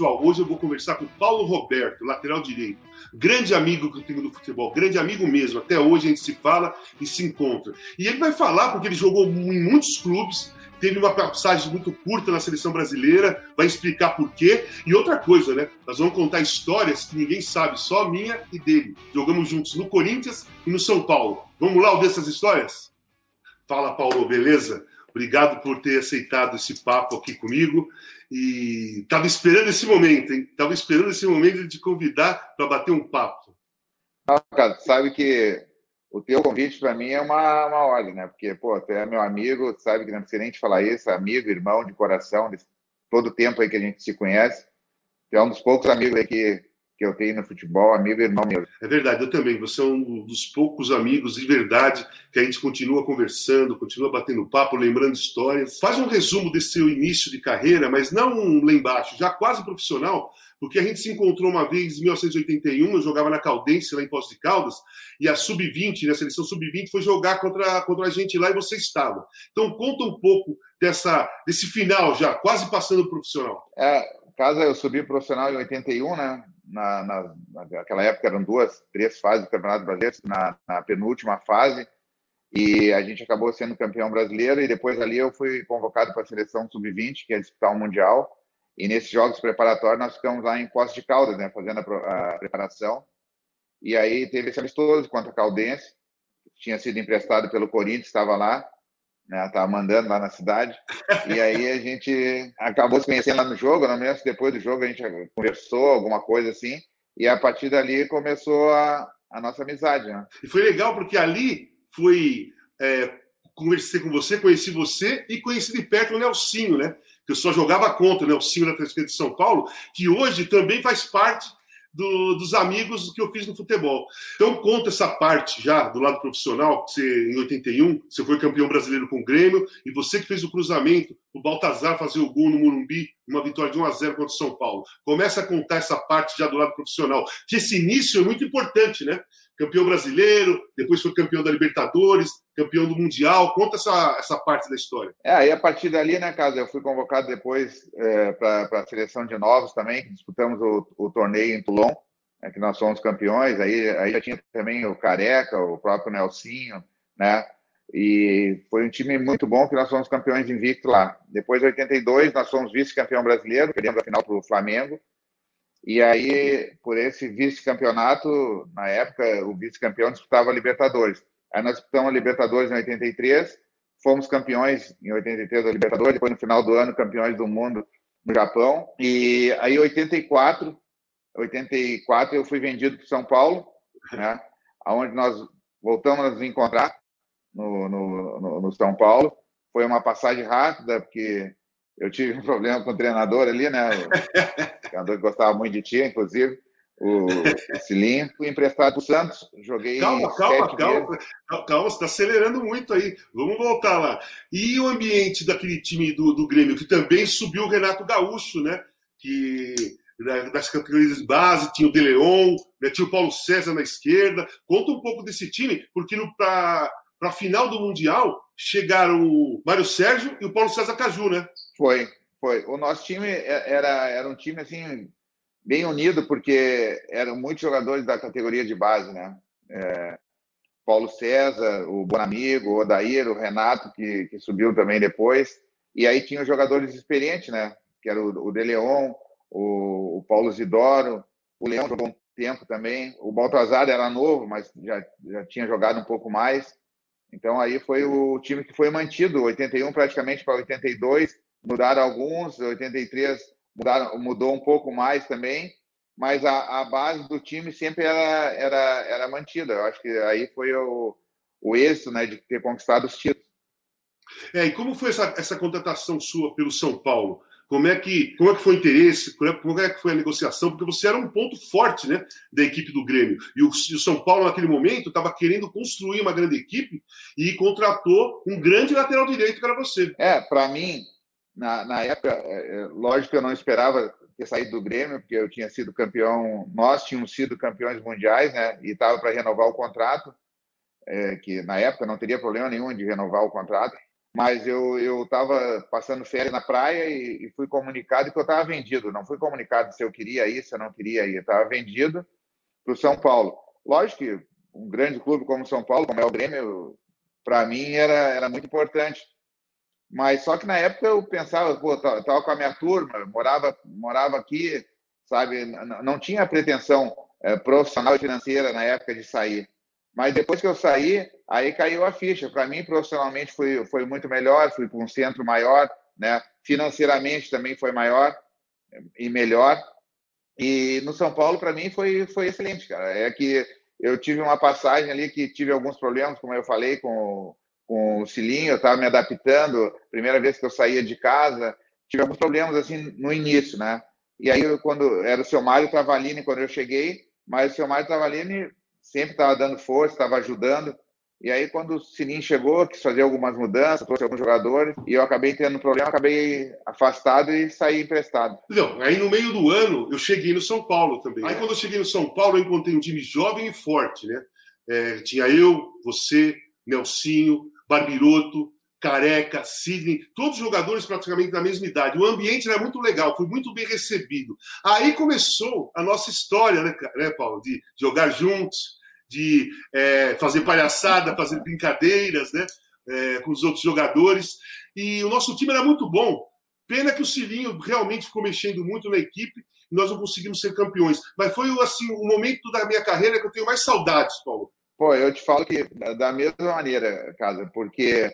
Pessoal, hoje eu vou conversar com Paulo Roberto, lateral direito. Grande amigo que eu tenho do futebol, grande amigo mesmo. Até hoje a gente se fala e se encontra. E ele vai falar porque ele jogou em muitos clubes, teve uma passagem muito curta na seleção brasileira, vai explicar por quê. E outra coisa, né? Nós vamos contar histórias que ninguém sabe, só minha e dele. Jogamos juntos no Corinthians e no São Paulo. Vamos lá ouvir essas histórias? Fala, Paulo, beleza? Obrigado por ter aceitado esse papo aqui comigo. E estava esperando esse momento, hein? Estava esperando esse momento de te convidar para bater um papo. Não, cara, sabe que o teu convite para mim é uma, uma ordem, né? Porque, pô, tu é meu amigo, sabe que não precisa nem te falar isso, amigo, irmão de coração, de todo o tempo aí que a gente se conhece. Tu é um dos poucos amigos aí que, que eu tenho no futebol, amigo e irmão meu. É verdade, eu também. Você é um dos poucos amigos de verdade que a gente continua conversando, continua batendo papo, lembrando histórias. Faz um resumo desse seu início de carreira, mas não lá embaixo, já quase profissional, porque a gente se encontrou uma vez em 1981, eu jogava na Caldense, lá em Poços de Caldas, e a Sub-20, né, a seleção Sub-20, foi jogar contra, contra a gente lá e você estava. Então conta um pouco dessa, desse final já, quase passando profissional. É, caso eu subi profissional em 81, né? Na, na, naquela época eram duas, três fases do Campeonato Brasileiro, na, na penúltima fase, e a gente acabou sendo campeão brasileiro, e depois ali eu fui convocado para a seleção Sub-20, que é disputar o Mundial, e nesses jogos preparatórios nós ficamos lá em Poços de Caldas, né, fazendo a, a, preparação. E aí teve esse amistoso contra a Caldense, tinha sido emprestado pelo Corinthians, estava lá, né, estava mandando lá na cidade. E aí a gente acabou se conhecendo lá no jogo, não lembro se depois do jogo a gente conversou, alguma coisa assim. E a partir dali começou a, a nossa amizade. Né? E foi legal porque ali foi. É, conversei com você, conheci você e conheci de perto o Nelsinho, né? que eu só jogava contra, né, o Silvio da Transferência de São Paulo, que hoje também faz parte do, dos amigos que eu fiz no futebol. Então, conta essa parte já do lado profissional, que você, em 81, você foi campeão brasileiro com o Grêmio, e você que fez o cruzamento, o Baltazar fazer o gol no Morumbi, uma vitória de 1 a 0 contra o São Paulo. Começa a contar essa parte já do lado profissional, que esse início é muito importante, né? Campeão brasileiro, depois foi campeão da Libertadores, campeão do Mundial. Conta essa, essa parte da história. É, aí a partir dali, né, Casa, eu fui convocado depois é, para a seleção de novos também, disputamos o, o torneio em Toulon, é, que nós fomos campeões. Aí, aí já tinha também o Careca, o próprio Nelsinho, né? E foi um time muito bom que nós fomos campeões invicto lá. Depois, em 82, nós fomos vice-campeão brasileiro, perdemos a final para o Flamengo. E aí, por esse vice-campeonato, na época, o vice-campeão disputava a Libertadores. Aí nós disputamos a Libertadores em 83, fomos campeões em 83 da Libertadores, depois no final do ano, campeões do mundo no Japão. E aí, em 84, 84 eu fui vendido para São Paulo, né, onde nós voltamos a nos encontrar no, no, no, no São Paulo. Foi uma passagem rápida, porque eu tive um problema com o treinador ali, né? O treinador gostava muito de ti, inclusive, o. Fui emprestado para o Santos, joguei. Calma, calma, calma, calma, calma, você está acelerando muito aí. Vamos voltar lá. E o ambiente daquele time do, do Grêmio, que também subiu o Renato Gaúcho, né? Que das categorias de base, tinha o De Leon, né? tinha o Paulo César na esquerda. Conta um pouco desse time, porque para a final do Mundial chegaram o Mário Sérgio e o Paulo César Caju, né? Foi, foi. O nosso time é, era, era um time assim bem unido porque eram muitos jogadores da categoria de base, né? É, Paulo César, o Bonamigo, o Odair, o Renato que, que subiu também depois e aí tinha os jogadores experientes, né? Que era o, o De Leon, o, o Paulo Zidoro, o Leão jogou um tempo também, o Baltazar era novo, mas já, já tinha jogado um pouco mais. Então aí foi o time que foi mantido, 81 praticamente para 82, mudaram alguns, 83 mudaram, mudou um pouco mais também, mas a, a base do time sempre era, era, era mantida. Eu acho que aí foi o, o êxito né, de ter conquistado os títulos. É, e como foi essa, essa contratação sua pelo São Paulo? Como é que, como é que foi o interesse? Como é que foi a negociação? Porque você era um ponto forte né, da equipe do Grêmio. E o, e o São Paulo, naquele momento, estava querendo construir uma grande equipe e contratou um grande lateral direito que era você. É, para mim, na, na época, é, é, lógico que eu não esperava ter saído do Grêmio, porque eu tinha sido campeão, nós tínhamos sido campeões mundiais, né? E estava para renovar o contrato, é, que na época não teria problema nenhum de renovar o contrato mas eu estava passando férias na praia e, e fui comunicado que eu estava vendido. Não fui comunicado se eu queria ir, se eu não queria ir. Estava vendido para o São Paulo. Lógico que um grande clube como o São Paulo, como é o Grêmio, para mim era, era muito importante. Mas só que na época eu pensava, pô, estava com a minha turma, morava, morava aqui, sabe? Não, não tinha pretensão é, profissional e financeira na época de sair. Mas depois que eu saí, aí caiu a ficha. Para mim, profissionalmente, foi, foi muito melhor, fui para um centro maior, né? financeiramente também foi maior e melhor. E no São Paulo, para mim, foi, foi excelente, cara. É que eu tive uma passagem ali que tive alguns problemas, como eu falei, com, com o Cilinho, eu estava me adaptando, primeira vez que eu saía de casa, tive alguns problemas assim no início, né? E aí, quando era o seu Mário Travalini, quando eu cheguei, mas o seu Mário Travalini sempre estava dando força, estava ajudando. E aí, quando o Sininho chegou, quis fazer algumas mudanças, trouxe alguns jogadores, e eu acabei tendo problema, acabei afastado e saí emprestado. Não, aí no meio do ano, eu cheguei no São Paulo também. Aí, quando eu cheguei no São Paulo, eu encontrei um time jovem e forte, né? É, tinha eu, você, Nelsinho, Barbiroto, Careca, Sidney, todos jogadores praticamente da mesma idade. O ambiente era muito legal, foi muito bem recebido. Aí começou a nossa história, né, né Paulo? De jogar juntos, de é, fazer palhaçada, fazer brincadeiras né, é, com os outros jogadores. E o nosso time era muito bom. Pena que o Cilinho realmente ficou mexendo muito na equipe e nós não conseguimos ser campeões. Mas foi assim o momento da minha carreira que eu tenho mais saudades, Paulo. Pô, eu te falo que da mesma maneira, Casa, porque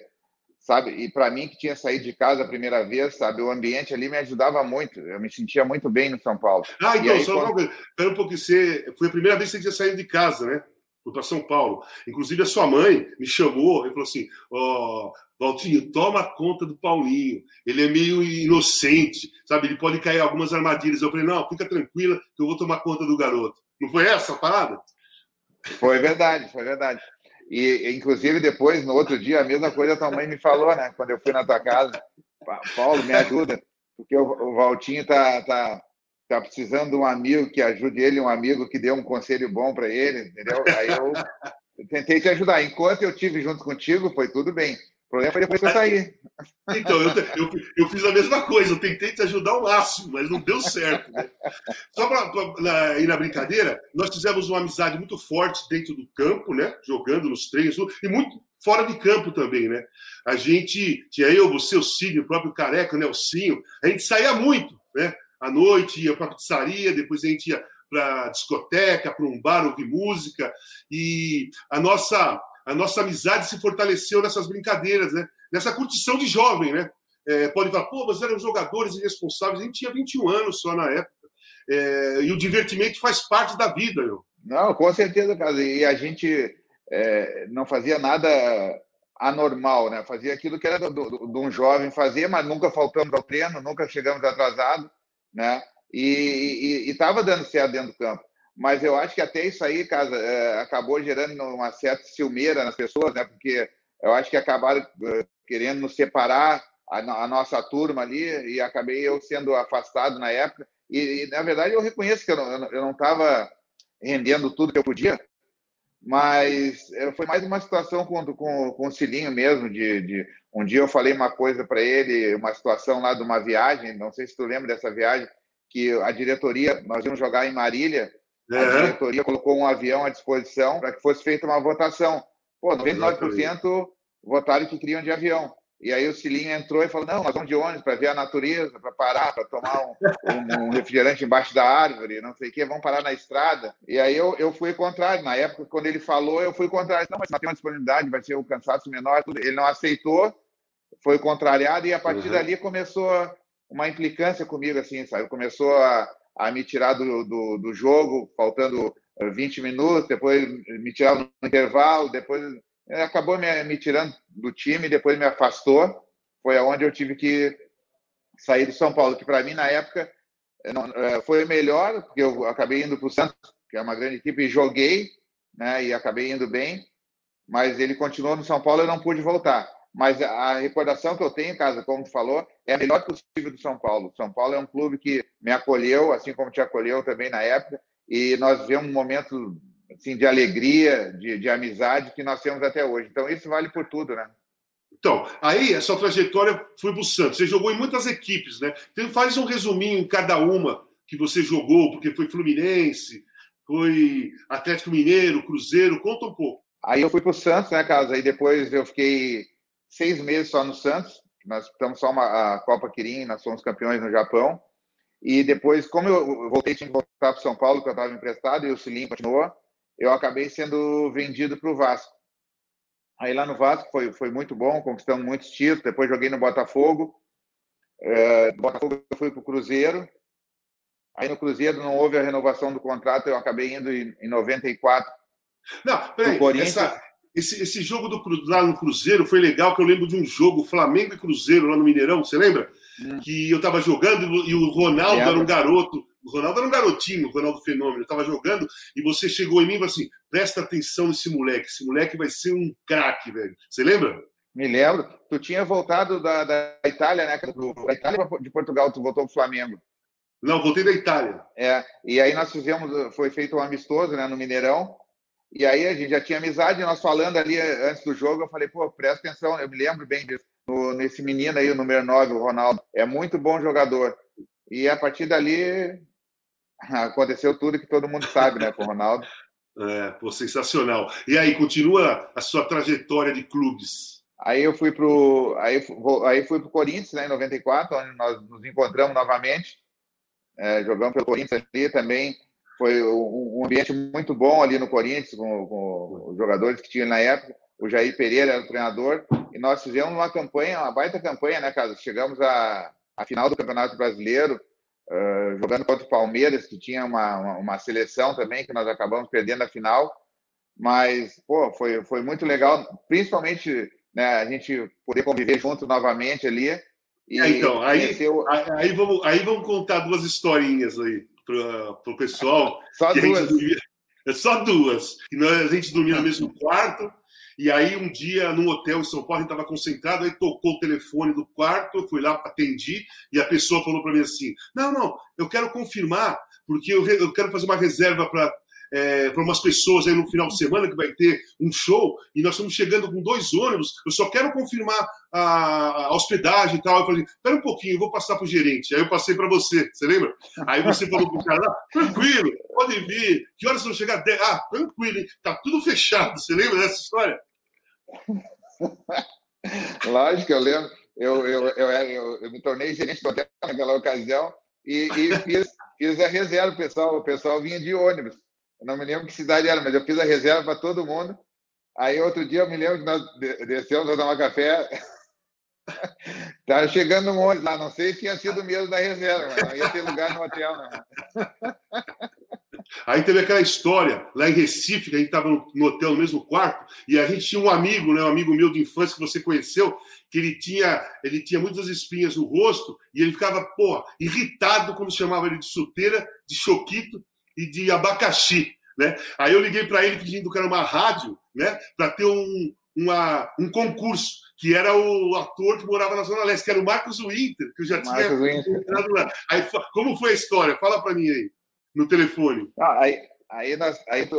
sabe? E para mim que tinha saído de casa a primeira vez, sabe? O ambiente ali me ajudava muito. Eu me sentia muito bem no São Paulo. Ah, então, aí, só quando... uma coisa. um pouco, você... foi a primeira vez que você tinha saído de casa, né? Foi para São Paulo. Inclusive, a sua mãe me chamou e falou assim: Ó, oh, Valtinho, toma conta do Paulinho. Ele é meio inocente, sabe? Ele pode cair algumas armadilhas. Eu falei: não, fica tranquila que eu vou tomar conta do garoto. Não foi essa a parada? Foi verdade, foi verdade. E, inclusive, depois, no outro dia, a mesma coisa a tua mãe me falou, né? Quando eu fui na tua casa. Paulo, me ajuda, porque o, Valtinho tá, tá, tá precisando de um amigo que ajude ele, um amigo que dê um conselho bom para ele, entendeu? Aí eu, eu tentei te ajudar. Enquanto eu tive junto contigo, foi tudo bem. O problema foi depois que eu saí. Então, eu, eu, eu, fiz a mesma coisa, eu tentei te ajudar ao máximo, mas não deu certo. Né? Só para ir na brincadeira, nós fizemos uma amizade muito forte dentro do campo, né? Jogando nos treinos, e muito fora de campo também, né? A gente, tinha eu, você, o Cílio, o próprio Careca, o Nelsinho, a gente saía muito, né? À noite ia para a pizzaria, depois a gente ia para discoteca, para um bar ouvir música, e a nossa a nossa amizade se fortaleceu nessas brincadeiras, né? Nessa curtição de jovem, né? É, pode falar, pô, mas eram jogadores irresponsáveis. A gente tinha 21 anos só na época. É, e o divertimento faz parte da vida, meu. Não, com certeza, cara. E a gente é, não fazia nada anormal, né? Fazia aquilo que era de um jovem fazer, mas nunca faltamos ao treino, nunca chegamos atrasados, né? E estava dando certo dentro do campo mas eu acho que até isso aí, casa, é, acabou gerando uma certa ciumeira nas pessoas, né? Porque eu acho que acabaram é, querendo nos separar a, a, nossa turma ali e acabei eu sendo afastado na época. E, e na verdade eu reconheço que eu não estava rendendo tudo que eu podia, mas é, foi mais uma situação com, com, com o Cilinho mesmo. De, de um dia eu falei uma coisa para ele, uma situação lá de uma viagem, não sei se tu lembra dessa viagem, que a diretoria, nós íamos jogar em Marília a diretoria colocou um avião à disposição para que fosse feita uma votação. Pô, 99% votaram que queriam de avião. E aí o Cilinho entrou e falou: não, nós vamos de ônibus para ver a natureza, para parar, para tomar um, um, um, refrigerante embaixo da árvore, não sei o quê, vamos parar na estrada. E aí eu, eu fui contrário. Na época, quando ele falou, eu fui contrário. Não, mas não tem uma disponibilidade, vai ser um cansaço menor. Ele não aceitou, foi contrariado, e a partir uhum. dali começou uma implicância comigo, assim, sabe? Começou a, a me tirar do, do, do jogo, faltando 20 minutos, depois me tirar no intervalo, depois acabou me, me tirando do time, depois me afastou. Foi aonde eu tive que sair do São Paulo, que para mim, na época, não, foi melhor, porque eu acabei indo para o Santos, que é uma grande equipe, e joguei, né, e acabei indo bem, mas ele continuou no São Paulo e eu não pude voltar. Mas a recordação que eu tenho, casa, como tu falou, é a melhor possível do São Paulo. São Paulo é um clube que me acolheu, assim como te acolheu também na época, e nós vivemos um momento assim, de alegria, de, de amizade que nós temos até hoje. Então, isso vale por tudo, né? Então, aí a sua trajetória foi para o Santos. Você jogou em muitas equipes, né? Então, faz um resuminho em cada uma que você jogou, porque foi Fluminense, foi Atlético Mineiro, Cruzeiro. Conta um pouco. Aí eu fui para o Santos, né, Carlos? Aí depois eu fiquei seis meses só no Santos. Nós disputamos só uma, a Copa Kirin, nós fomos campeões no Japão. E depois, como eu voltei, que voltar para São Paulo, que eu estava emprestado, e o Cilim continuou, eu acabei sendo vendido para o Vasco. Aí lá no Vasco foi, foi muito bom, conquistamos muitos títulos. Depois joguei no Botafogo. É, Botafogo eu fui para o Cruzeiro. Aí no Cruzeiro não houve a renovação do contrato, eu acabei indo em, em 94. Não, peraí, essa, esse, esse jogo do, lá no Cruzeiro foi legal, que eu lembro de um jogo, Flamengo e Cruzeiro lá no Mineirão, você lembra? Hum. Que eu estava jogando e o Ronaldo era um garoto o Ronaldo era um garotinho, o Ronaldo Fenômeno, estava jogando e você chegou em mim e falou assim: presta atenção nesse moleque, esse moleque vai ser um craque, velho. Você lembra? Me lembro. Tu tinha voltado da, da Itália, né? Da Itália de Portugal, tu voltou para o Flamengo. Não, voltei da Itália. É, e aí nós fizemos, foi feito um amistoso, né, no Mineirão. E aí a gente já tinha amizade, nós falando ali antes do jogo, eu falei, pô, presta atenção, eu me lembro bem disso. No, nesse menino aí, o número 9, o Ronaldo, é muito bom jogador. E a partir dali, aconteceu tudo que todo mundo sabe, né, com o Ronaldo. É, pô, sensacional. E aí, continua a sua trajetória de clubes? Aí eu fui pro, aí, aí fui pro Corinthians, né, em 94, onde nós nos encontramos novamente, é, jogamos pelo Corinthians ali também. Foi um, ambiente muito bom ali no Corinthians, com, com os jogadores que tinha na época. O Jair Pereira era o treinador, e nós fizemos uma campanha, uma baita campanha, né, Carlos? Chegamos à, à final do Campeonato Brasileiro, uh, jogando contra o Palmeiras, que tinha uma, uma, uma, seleção também, que nós acabamos perdendo a final. Mas, pô, foi, foi muito legal, principalmente né, a gente poder conviver junto novamente ali. E é, então, aí, aí, vamos, aí vamos contar duas historinhas aí para o pessoal. Só duas. Dormia, é só duas. E nós, a gente dormia no mesmo quarto e aí, um dia, num hotel em São Paulo, a gente estava concentrado, aí tocou o telefone do quarto, eu fui lá, atendi, e a pessoa falou para mim assim: Não, não, eu quero confirmar, porque eu, eu quero fazer uma reserva para é, para umas pessoas aí no final de semana que vai ter um show e nós estamos chegando com dois ônibus. Eu só quero confirmar a, a hospedagem e tal. Eu falei, espera um pouquinho, eu vou passar para o gerente. Aí eu passei para você, você lembra? Aí você falou para o cara, tranquilo, pode vir. Que horas vão chegar? Ah, tranquilo, hein? tá tudo fechado. Você lembra dessa história? Lógico, eu lembro. Eu, eu, eu, eu, eu me tornei gerente do hotel naquela ocasião e, e fiz, fiz a reserva, pessoal. O pessoal vinha de ônibus. Eu não me lembro que cidade era, mas eu fiz a reserva para todo mundo. Aí outro dia eu me lembro que nós descemos para tomar café. Estava chegando um ônibus lá, não sei se tinha sido mesmo da reserva, mas não ia ter lugar no hotel, não. Aí teve aquela história lá em Recife, que a gente estava no, no, hotel no mesmo quarto, e a gente tinha um amigo, né, um amigo meu de infância que você conheceu, que ele tinha, ele tinha muitas espinhas no rosto, e ele ficava, pô, irritado quando chamava ele de chuteira, de choquito e de abacaxi. Né? Aí eu liguei para ele pedindo que era uma rádio, né, para ter um, uma, um concurso, que era o ator que morava na Zona Leste, que era o Marcos Winter, que eu já Marcos tinha entrado lá. Aí, como foi a história? Fala para mim aí no telefone? Ah, aí, aí, nós, aí tu,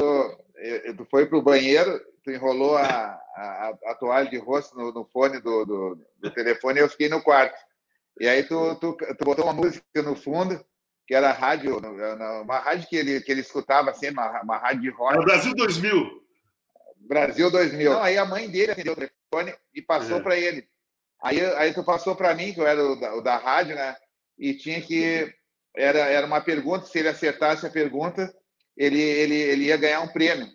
tu foi para o banheiro, tu enrolou a, a, a, toalha de rosto no, no fone do, do, do, telefone e eu fiquei no quarto. E aí tu, tu, tu botou uma música no fundo, que era rádio, uma rádio que ele, que ele escutava sempre, uma, uma rádio de rock. Era Brasil 2000. Brasil 2000. Não, aí a mãe dele atendeu o telefone e passou é. para ele. Aí, aí tu passou para mim, que eu era o da, o da rádio, né? E tinha que era, era uma pergunta, se ele acertasse a pergunta, ele, ele, ele ia ganhar um prêmio.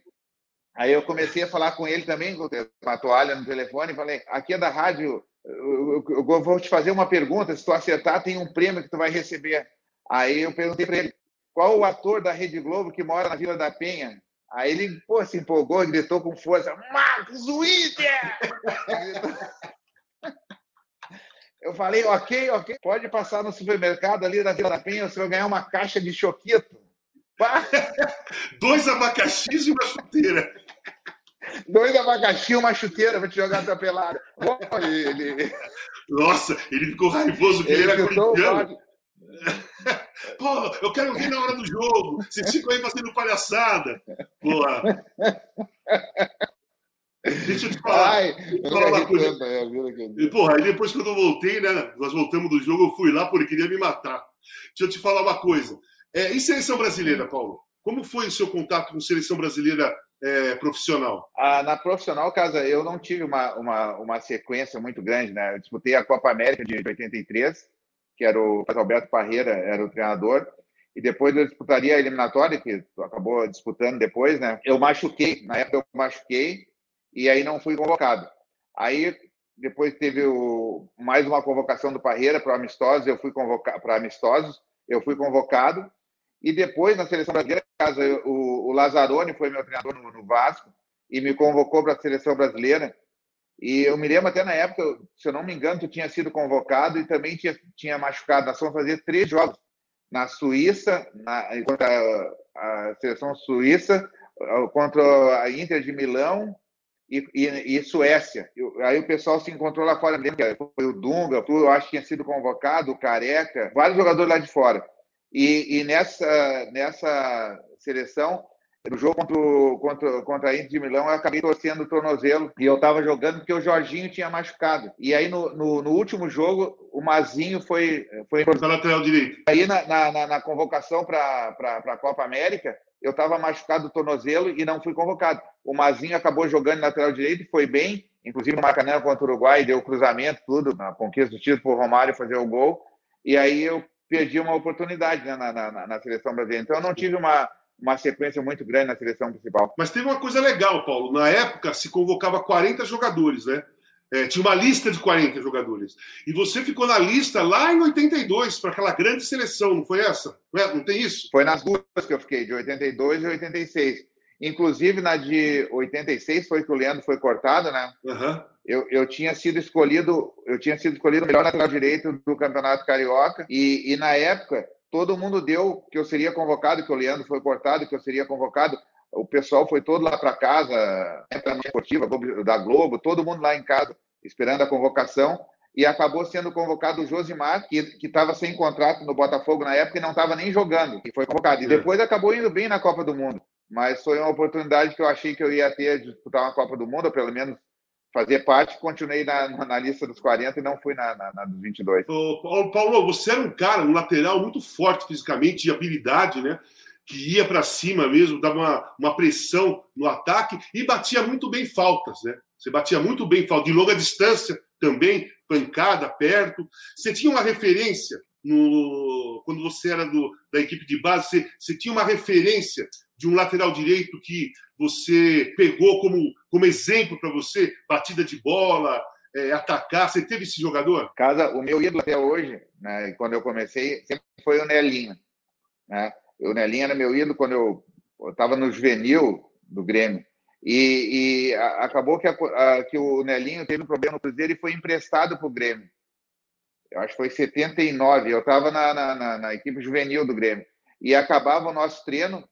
Aí eu comecei a falar com ele também, com a toalha no telefone, e falei, aqui é da rádio, eu, eu, eu vou te fazer uma pergunta, se tu acertar, tem um prêmio que tu vai receber. Aí eu perguntei para ele, qual o ator da Rede Globo que mora na Vila da Penha? Aí ele, pô, se empolgou, gritou com força, Marcos Winter! Eu falei, ok, ok, pode passar no supermercado ali da Vila da Penha, você vai ganhar uma caixa de choquito. Dois abacaxis e uma chuteira. Dois abacaxi e uma chuteira para te jogar a tua pelada. Ele... Nossa, ele ficou raivoso que ele, ele era corintiano. Pô, eu quero ver na hora do jogo. Você fica aí fazendo palhaçada. Porra. Deixa eu te falar. Ai, eu falar uma coisa. E, porra, aí depois quando eu voltei, né? Nós voltamos do jogo, eu fui lá porque queria me matar. Deixa eu te falar uma coisa. É, e seleção brasileira, Paulo? Como foi o seu contato com seleção brasileira é, profissional? Ah, na profissional, Casa, eu não tive uma, uma, uma sequência muito grande, né? Eu disputei a Copa América de 83, que era o Alberto Parreira, era o treinador, e depois eu disputaria a eliminatória, que acabou disputando depois, né? Eu machuquei, na época eu machuquei, e aí não fui convocado. Aí depois teve o, mais uma convocação do Parreira para amistosos, eu fui convocado para amistosos, eu fui convocado, e depois, na seleção brasileira, o, o Lazzaroni foi meu treinador no, no Vasco e me convocou para a seleção brasileira. E eu me lembro até na época, se eu não me engano, tu tinha sido convocado e também tinha, tinha machucado. Nós fomos fazer três jogos na Suíça, na, contra a, a seleção suíça, contra a Inter de Milão e, e, e Suécia. Eu, aí o pessoal se encontrou lá fora, foi o Dunga, eu acho que tinha sido convocado, o Careca, vários jogadores lá de fora. E, e nessa, nessa seleção, no jogo contra, o, contra, contra a Inter de Milão, eu acabei torcendo o tornozelo e eu estava jogando porque o Jorginho tinha machucado. E aí, no, no, no último jogo, o Mazinho foi. foi lateral direito. Aí, na, na, na convocação para a Copa América, eu estava machucado do tornozelo e não fui convocado. O Mazinho acabou jogando lateral direito, foi bem, inclusive no Maracanã contra o Uruguai, deu cruzamento, tudo, na conquista do título por Romário fazer o gol. E aí eu perdi uma oportunidade né, na, na, na, seleção brasileira. Então, eu não tive uma, uma sequência muito grande na seleção principal. Mas teve uma coisa legal, Paulo. Na época, se convocava 40 jogadores, né? É, tinha uma lista de 40 jogadores. E você ficou na lista lá em 82, para aquela grande seleção, não foi essa? Não, é? não tem isso? Foi nas duas que eu fiquei, de 82 e 86. Inclusive, na de 86 foi que o Leandro foi cortado, né? Uhum eu, eu tinha sido escolhido, eu tinha sido escolhido o melhor lateral direito do Campeonato Carioca e, e na época todo mundo deu que eu seria convocado, que o Leandro foi cortado, que eu seria convocado. O pessoal foi todo lá para casa, a esportiva da Globo, todo mundo lá em casa esperando a convocação e acabou sendo convocado o Josimar, que estava sem contrato no Botafogo na época e não estava nem jogando, e foi convocado. E é. depois acabou indo bem na Copa do Mundo. Mas foi uma oportunidade que eu achei que eu ia ter de disputar uma Copa do Mundo, ou pelo menos fazer parte, continuei na, na lista dos 40 e não fui na, na, na dos 22. Ô, Paulo, você era um cara, um lateral muito forte fisicamente, de habilidade, né? Que ia para cima mesmo, dava uma, uma pressão no ataque e batia muito bem faltas, né? Você batia muito bem falta de longa distância também, pancada, perto. Você tinha uma referência no, quando você era do, da equipe de base, você, você tinha uma referência de um lateral direito que você pegou como, como exemplo para você, batida de bola, é, atacar? Você teve esse jogador? Casa, o meu ídolo até hoje, né, quando eu comecei, sempre foi o Nelinho. Né? O Nelinho era meu ídolo quando eu estava no juvenil do Grêmio. E, e a, acabou que, a, a, que o Nelinho teve um problema no Cruzeiro e foi emprestado para o Grêmio. Eu acho que foi 79. Eu estava na, na, na, na equipe juvenil do Grêmio. E acabava o nosso treino,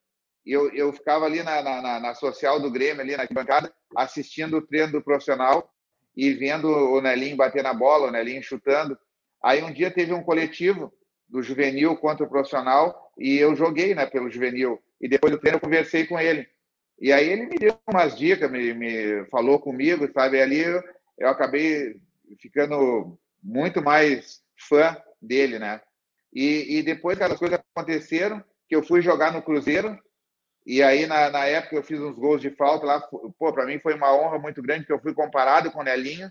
eu, eu ficava ali na, na, na, social do Grêmio, ali na bancada, assistindo o treino do profissional e vendo o Nelinho bater na bola, o Nelinho chutando. Aí um dia teve um coletivo do juvenil contra o profissional e eu joguei né, pelo juvenil. E depois do treino eu conversei com ele. E aí ele me deu umas dicas, me, me falou comigo, sabe? E ali eu, eu acabei ficando muito mais fã dele, né? E, e depois que as coisas aconteceram, que eu fui jogar no Cruzeiro, e aí, na, na época, eu fiz uns gols de falta lá. Pô, para mim foi uma honra muito grande, que eu fui comparado com o Nelinho.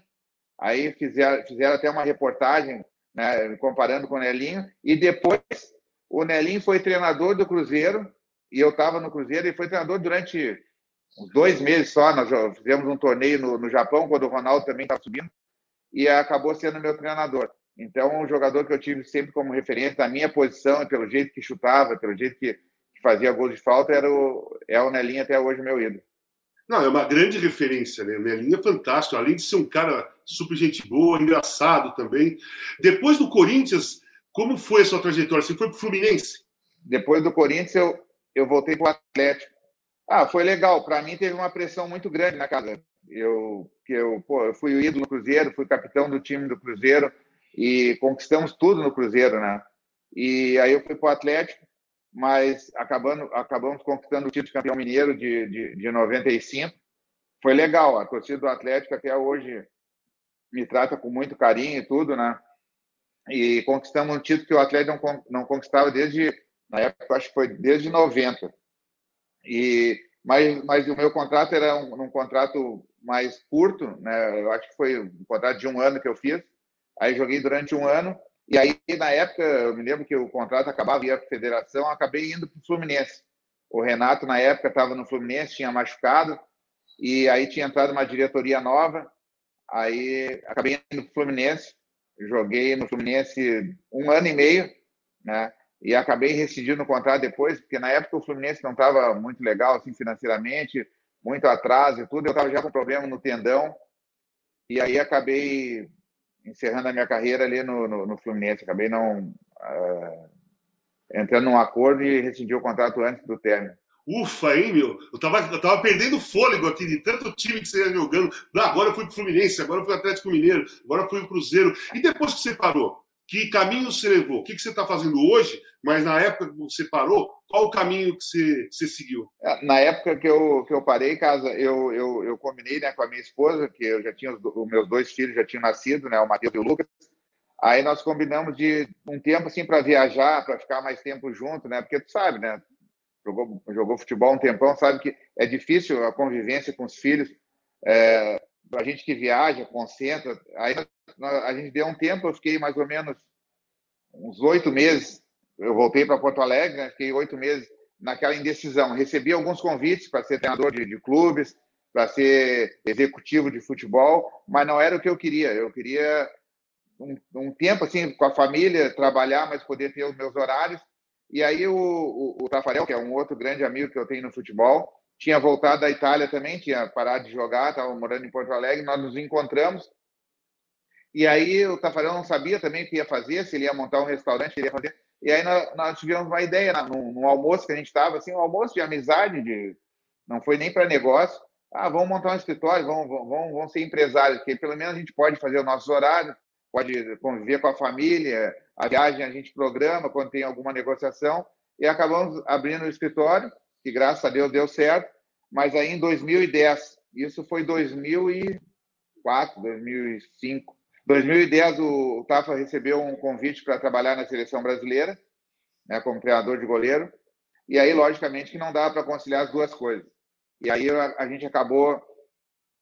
Aí fizeram, fizeram até uma reportagem né, comparando com o Nelinho. E depois, o Nelinho foi treinador do Cruzeiro, e eu estava no Cruzeiro, e foi treinador durante uns dois meses só. Nós fizemos um torneio no, no Japão, quando o Ronaldo também estava subindo, e acabou sendo meu treinador. Então, um jogador que eu tive sempre como referência na minha posição, pelo jeito que chutava, pelo jeito que fazia gol de falta era o, é o Nelinho até hoje meu ídolo. Não, é uma grande referência, né? Melinho é fantástico, além de ser um cara super gente boa, engraçado também. Depois do Corinthians, como foi a sua trajetória? Você foi para o Fluminense? Depois do Corinthians, eu, eu voltei para o Atlético. Ah, foi legal. Para mim, teve uma pressão muito grande na casa. Eu, eu, pô, eu fui o ídolo do Cruzeiro, fui capitão do time do Cruzeiro e conquistamos tudo no Cruzeiro, né? E aí eu fui para o Atlético mas acabando, acabamos conquistando o título de campeão mineiro de, de, de 95. Foi legal, a torcida do Atlético até hoje me trata com muito carinho e tudo, né? E conquistamos um título que o Atlético não, não conquistava desde, na época, acho que foi desde 90. E, mas, mas o meu contrato era um, um contrato mais curto, né? Eu acho que foi um contrato de um ano que eu fiz. Aí joguei durante um ano e aí, na época, eu me lembro que o contrato acabava via federação, acabei indo para o Fluminense. O Renato, na época, estava no Fluminense, tinha machucado, e aí tinha entrado uma diretoria nova. Aí acabei indo para o Fluminense, joguei no Fluminense um ano e meio, né? E acabei rescindindo o contrato depois, porque na época o Fluminense não estava muito legal, assim, financeiramente, muito atraso e tudo. Eu estava já com problema no tendão, e aí acabei encerrando a minha carreira ali no, no, no Fluminense. Acabei não uh, entrando num acordo e rescindi o contrato antes do término. Ufa, hein, meu? Eu tava, eu tava perdendo fôlego aqui de tanto time que você ia jogando. Ah, agora eu fui pro Fluminense, agora eu fui Atlético Mineiro, agora eu fui pro Cruzeiro. E depois que você parou, que caminho você levou? O que, que você está fazendo hoje? Mas na época que você parou, qual o caminho que você, você seguiu? É, na época que eu, que eu parei, casa, eu, eu, eu combinei né, com a minha esposa, que eu já tinha os, os meus dois filhos já tinham nascido, né, o Matheus e o Lucas. Aí nós combinamos de um tempo assim para viajar, para ficar mais tempo junto, né? Porque tu sabe, né? Jogou, jogou futebol um tempão, sabe que é difícil a convivência com os filhos. É, a gente que viaja, concentra. Aí a gente deu um tempo, eu fiquei mais ou menos uns oito meses. Eu voltei para Porto Alegre, né? fiquei oito meses naquela indecisão. Recebi alguns convites para ser treinador de, de clubes, para ser executivo de futebol, mas não era o que eu queria. Eu queria um, um, tempo assim com a família, trabalhar, mas poder ter os meus horários. E aí o, o, o Tafarel, que é um outro grande amigo que eu tenho no futebol, tinha voltado da Itália também, tinha parado de jogar, estava morando em Porto Alegre, nós nos encontramos. E aí o Tafarel não sabia também o que ia fazer, se ele ia montar um restaurante, ele ia fazer. E aí nós, nós tivemos uma ideia num, num, almoço que a gente estava, assim, um almoço de amizade, de, não foi nem para negócio. Ah, vamos montar um escritório, vamos, vamos, vamos ser empresários, porque pelo menos a gente pode fazer os nossos horários, pode conviver com a família, a viagem a gente programa quando tem alguma negociação. E acabamos abrindo o escritório que graças a Deus deu certo, mas aí em 2010, isso foi 2004, 2005. 2010 o Tafa recebeu um convite para trabalhar na seleção brasileira, né, como treinador de goleiro, e aí logicamente que não dava para conciliar as duas coisas. E aí a, a gente acabou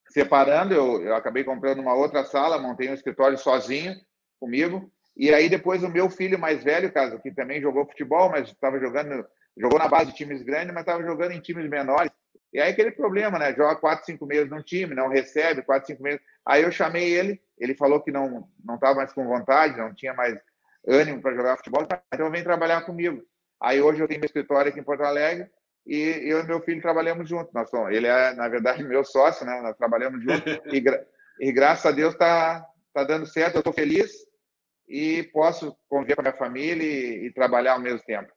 separando, eu, eu acabei comprando uma outra sala, montei um escritório sozinho comigo, e aí depois o meu filho mais velho, caso que também jogou futebol, mas estava jogando Jogou na base de times grandes, mas estava jogando em times menores. E aí aquele problema, né? Joga quatro, cinco meses num time, não recebe, quatro, cinco meses. Aí eu chamei ele, ele falou que não não estava mais com vontade, não tinha mais ânimo para jogar futebol, então vem trabalhar comigo. Aí hoje eu tenho meu escritório aqui em Porto Alegre e eu e meu filho trabalhamos juntos. Nós somos, ele é, na verdade, meu sócio, né? Nós trabalhamos juntos e, gra e graças a Deus está tá dando certo, eu estou feliz e posso conviver com a minha família e, e trabalhar ao mesmo tempo.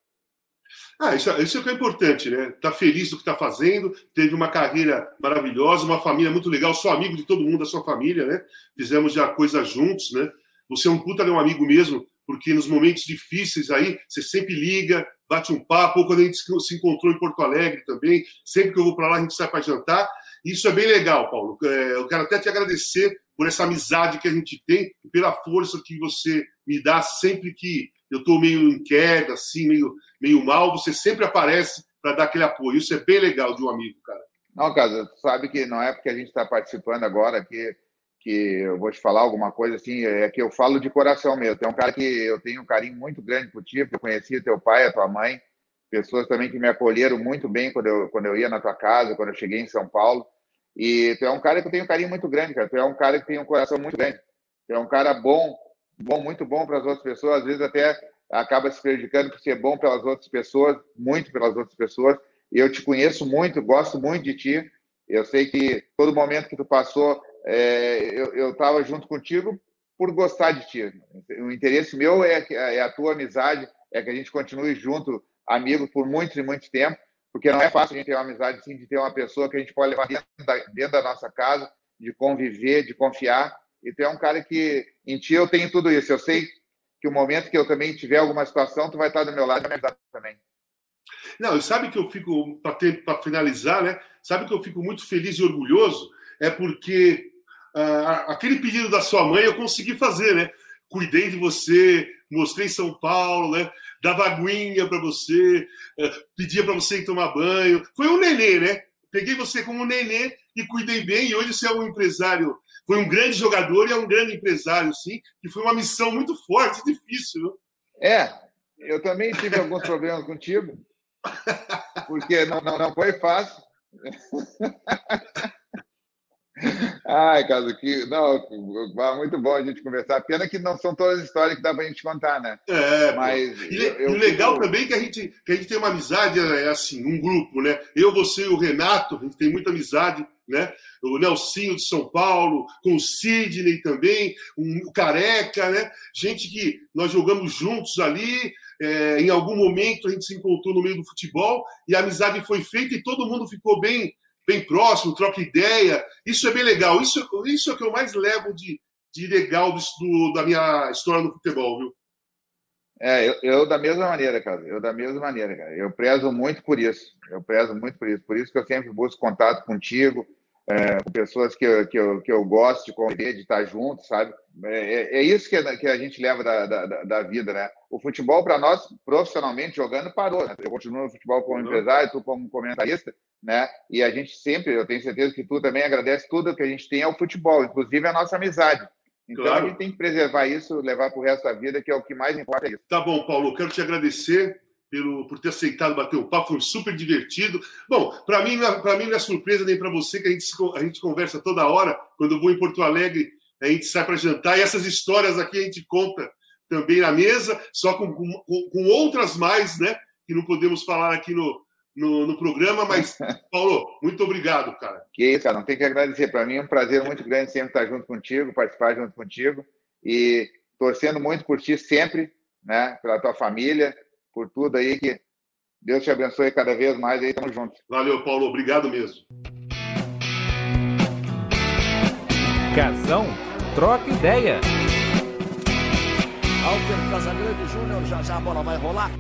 Ah, isso, isso é o que é importante, né? Tá feliz do que está fazendo, teve uma carreira maravilhosa, uma família muito legal, sou amigo de todo mundo da sua família, né? Fizemos já coisas juntos, né? Você é um puta de um amigo mesmo, porque nos momentos difíceis aí, você sempre liga, bate um papo, ou quando a gente se encontrou em Porto Alegre também, sempre que eu vou para lá a gente sai para jantar. Isso é bem legal, Paulo. É, eu quero até te agradecer por essa amizade que a gente tem pela força que você me dá sempre que eu estou meio em queda, assim, meio, meio mal, você sempre aparece para dar aquele apoio. Isso é bem legal de um amigo, cara. Não, Casa, tu sabe que não é porque a gente está participando agora que, que eu vou te falar alguma coisa assim, é que eu falo de coração mesmo. Tem um cara que eu tenho um carinho muito grande por ti, porque eu conheci teu pai, a tua mãe, pessoas também que me acolheram muito bem quando eu, quando eu ia na tua casa, quando eu cheguei em São Paulo. E tu é um cara que eu tenho um carinho muito grande, cara. Tu é um cara que tem um coração muito grande. Tu é um cara bom, bom, muito bom para as outras pessoas, às vezes até acaba se prejudicando por ser bom pelas outras pessoas, muito pelas outras pessoas. Eu te conheço muito, gosto muito de ti. Eu sei que todo momento que tu passou, é, eu estava junto contigo por gostar de ti. O interesse meu é, é a tua amizade, é que a gente continue junto, amigo, por muito e muito tempo, porque não é fácil a gente ter uma amizade assim, de ter uma pessoa que a gente pode levar dentro da, dentro da nossa casa, de conviver, de confiar. E tu é um cara que, em ti, eu tenho tudo isso. Eu sei que o momento que eu também tiver alguma situação, tu vai estar do meu lado me ajudar também. Não, e sabe que eu fico, para finalizar, né? Sabe que eu fico muito feliz e orgulhoso? É porque uh, aquele pedido da sua mãe eu consegui fazer, né? Cuidei de você, mostrei São Paulo, né? Dava aguinha para você, uh, pedia para você ir tomar banho. Foi um nenê, né? Peguei você como um nenê e cuidei bem. E hoje você é um empresário, foi um grande jogador e é um grande empresário, sim. Que foi uma missão muito forte, difícil, viu? É, eu também tive alguns problemas contigo, porque não, não, não foi fácil. Ai, Caso, que não, muito bom a gente conversar. Pena que não são todas as histórias que dá para a gente contar, né? É, mas e, eu, o legal fico... também é que a gente que a gente tem uma amizade é assim, um grupo, né? Eu, você e o Renato, a gente tem muita amizade, né? O Nelsinho de São Paulo, com o Sidney também, um, o Careca, né? Gente que nós jogamos juntos ali. É, em algum momento a gente se encontrou no meio do futebol e a amizade foi feita e todo mundo ficou bem bem próximo, troca ideia. Isso é bem legal. Isso, isso é o que eu mais levo de, de legal do, da minha história no futebol, viu? É, eu, eu, da mesma maneira, cara. Eu da mesma maneira, cara. Eu prezo muito por isso. Eu prezo muito por isso. Por isso que eu sempre busco contato contigo, é, com pessoas que eu, que, eu, que eu gosto de conviver, de estar junto, sabe? É, é, é isso que, a, que a gente leva da, da, da vida, né? O futebol, para nós, profissionalmente jogando, parou. Né? Eu continuo no futebol como empresário, tu como comentarista, né? E a gente sempre, eu tenho certeza que tu também agradece tudo que a gente tem ao futebol, inclusive a nossa amizade. Então claro. a gente tem que preservar isso, levar para o resto da vida, que é o que mais importa. É isso. Tá bom, Paulo, quero te agradecer pelo, por ter aceitado bater o papo, foi super divertido. Bom, para mim, para mim não é surpresa nem para você que a gente, a gente conversa toda hora. Quando eu vou em Porto Alegre, a gente sai para jantar e essas histórias aqui a gente conta também na mesa, só com, com, com outras mais, né? Que não podemos falar aqui no, no, no, programa, mas, Paulo, muito obrigado, cara. Que isso, cara, não tem que agradecer. Para mim é um prazer muito grande sempre estar junto contigo, participar junto contigo e torcendo muito por ti sempre, né? Pela tua família, por tudo aí que Deus te abençoe cada vez mais aí, tamo junto. Valeu, Paulo, obrigado mesmo. Casão, troca ideia. Alter Casagrande Júnior, já já a bola vai rolar.